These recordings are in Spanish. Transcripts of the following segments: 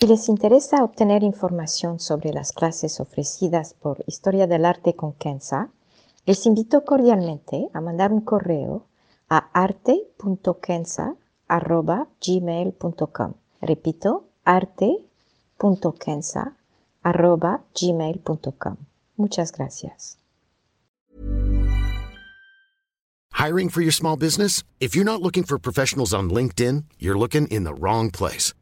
Si les interesa obtener información sobre las clases ofrecidas por Historia del Arte con Kenza, les invito cordialmente a mandar un correo a arte.kenza.gmail.com. Repito, arte.kenza.gmail.com. Muchas gracias. Hiring for your small business? If you're not looking for professionals on LinkedIn, you're looking in the wrong place.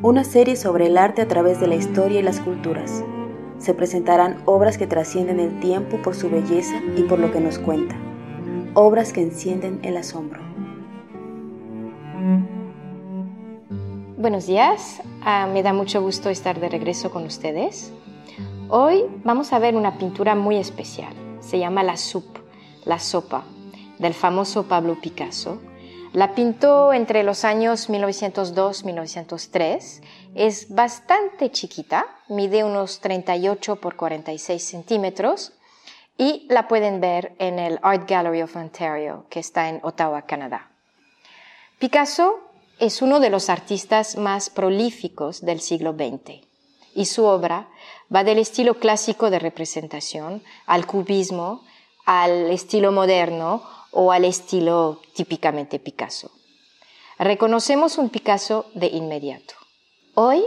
Una serie sobre el arte a través de la historia y las culturas. Se presentarán obras que trascienden el tiempo por su belleza y por lo que nos cuenta. Obras que encienden el asombro. Buenos días, ah, me da mucho gusto estar de regreso con ustedes. Hoy vamos a ver una pintura muy especial. Se llama La Soupe, la sopa, del famoso Pablo Picasso. La pintó entre los años 1902-1903. Es bastante chiquita, mide unos 38 por 46 centímetros y la pueden ver en el Art Gallery of Ontario, que está en Ottawa, Canadá. Picasso es uno de los artistas más prolíficos del siglo XX y su obra va del estilo clásico de representación al cubismo, al estilo moderno o al estilo típicamente Picasso. Reconocemos un Picasso de inmediato. Hoy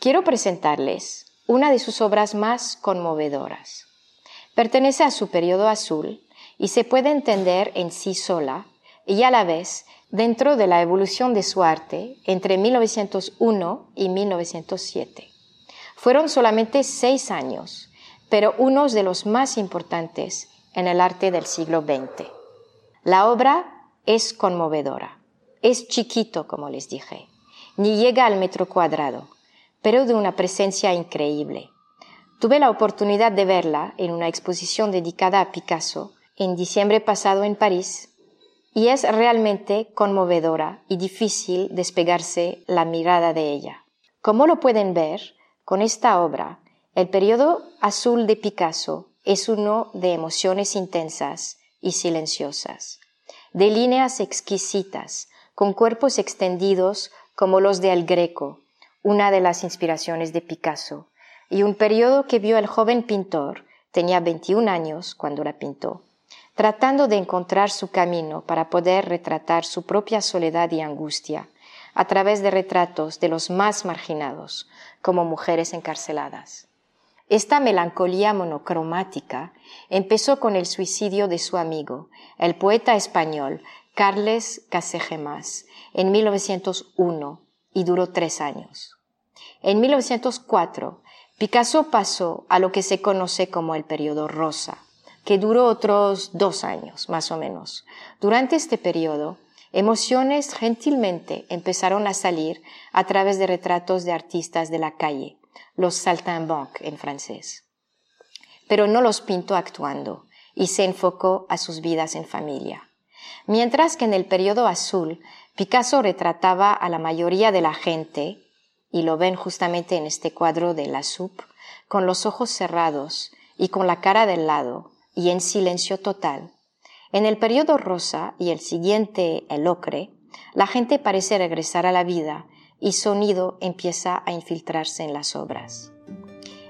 quiero presentarles una de sus obras más conmovedoras. Pertenece a su periodo azul y se puede entender en sí sola y a la vez dentro de la evolución de su arte entre 1901 y 1907. Fueron solamente seis años, pero unos de los más importantes en el arte del siglo XX. La obra es conmovedora. Es chiquito, como les dije. Ni llega al metro cuadrado, pero de una presencia increíble. Tuve la oportunidad de verla en una exposición dedicada a Picasso en diciembre pasado en París y es realmente conmovedora y difícil despegarse la mirada de ella. Como lo pueden ver, con esta obra, el periodo azul de Picasso es uno de emociones intensas silenciosas, de líneas exquisitas, con cuerpos extendidos como los de El Greco, una de las inspiraciones de Picasso, y un periodo que vio el joven pintor, tenía 21 años cuando la pintó, tratando de encontrar su camino para poder retratar su propia soledad y angustia a través de retratos de los más marginados, como mujeres encarceladas. Esta melancolía monocromática empezó con el suicidio de su amigo, el poeta español Carles Casegemas, en 1901 y duró tres años. En 1904, Picasso pasó a lo que se conoce como el periodo rosa, que duró otros dos años, más o menos. Durante este periodo, emociones gentilmente empezaron a salir a través de retratos de artistas de la calle, los saltimbanques en francés. Pero no los pintó actuando y se enfocó a sus vidas en familia. Mientras que en el periodo azul, Picasso retrataba a la mayoría de la gente, y lo ven justamente en este cuadro de la soupe, con los ojos cerrados y con la cara del lado y en silencio total. En el periodo rosa y el siguiente, el ocre, la gente parece regresar a la vida y sonido empieza a infiltrarse en las obras.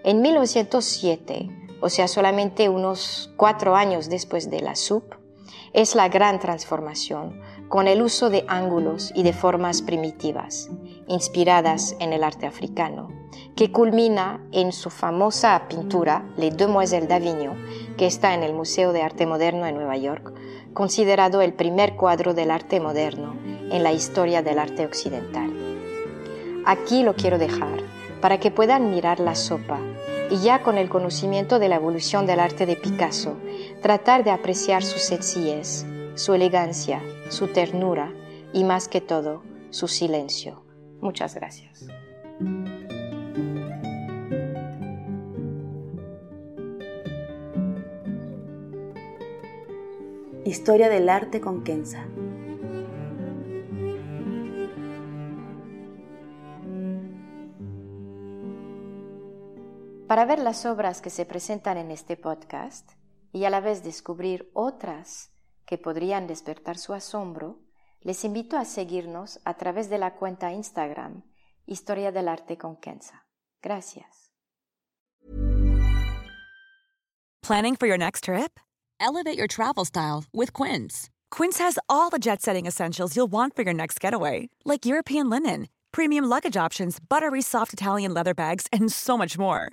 En 1907, o sea, solamente unos cuatro años después de la SUP, es la gran transformación con el uso de ángulos y de formas primitivas, inspiradas en el arte africano, que culmina en su famosa pintura Les Demoiselles d'Avignon, que está en el Museo de Arte Moderno en Nueva York, considerado el primer cuadro del arte moderno en la historia del arte occidental. Aquí lo quiero dejar para que puedan mirar la sopa y ya con el conocimiento de la evolución del arte de Picasso, tratar de apreciar su sencillez, su elegancia, su ternura y más que todo, su silencio. Muchas gracias. Historia del arte con Kenza. Para ver las obras que se presentan en este podcast y a la vez descubrir otras que podrían despertar su asombro, les invito a seguirnos a través de la cuenta Instagram Historia del Arte con Kenza. Gracias. Planning for your next trip? Elevate your travel style with Quince. Quince has all the jet setting essentials you'll want for your next getaway, like European linen, premium luggage options, buttery soft Italian leather bags, and so much more.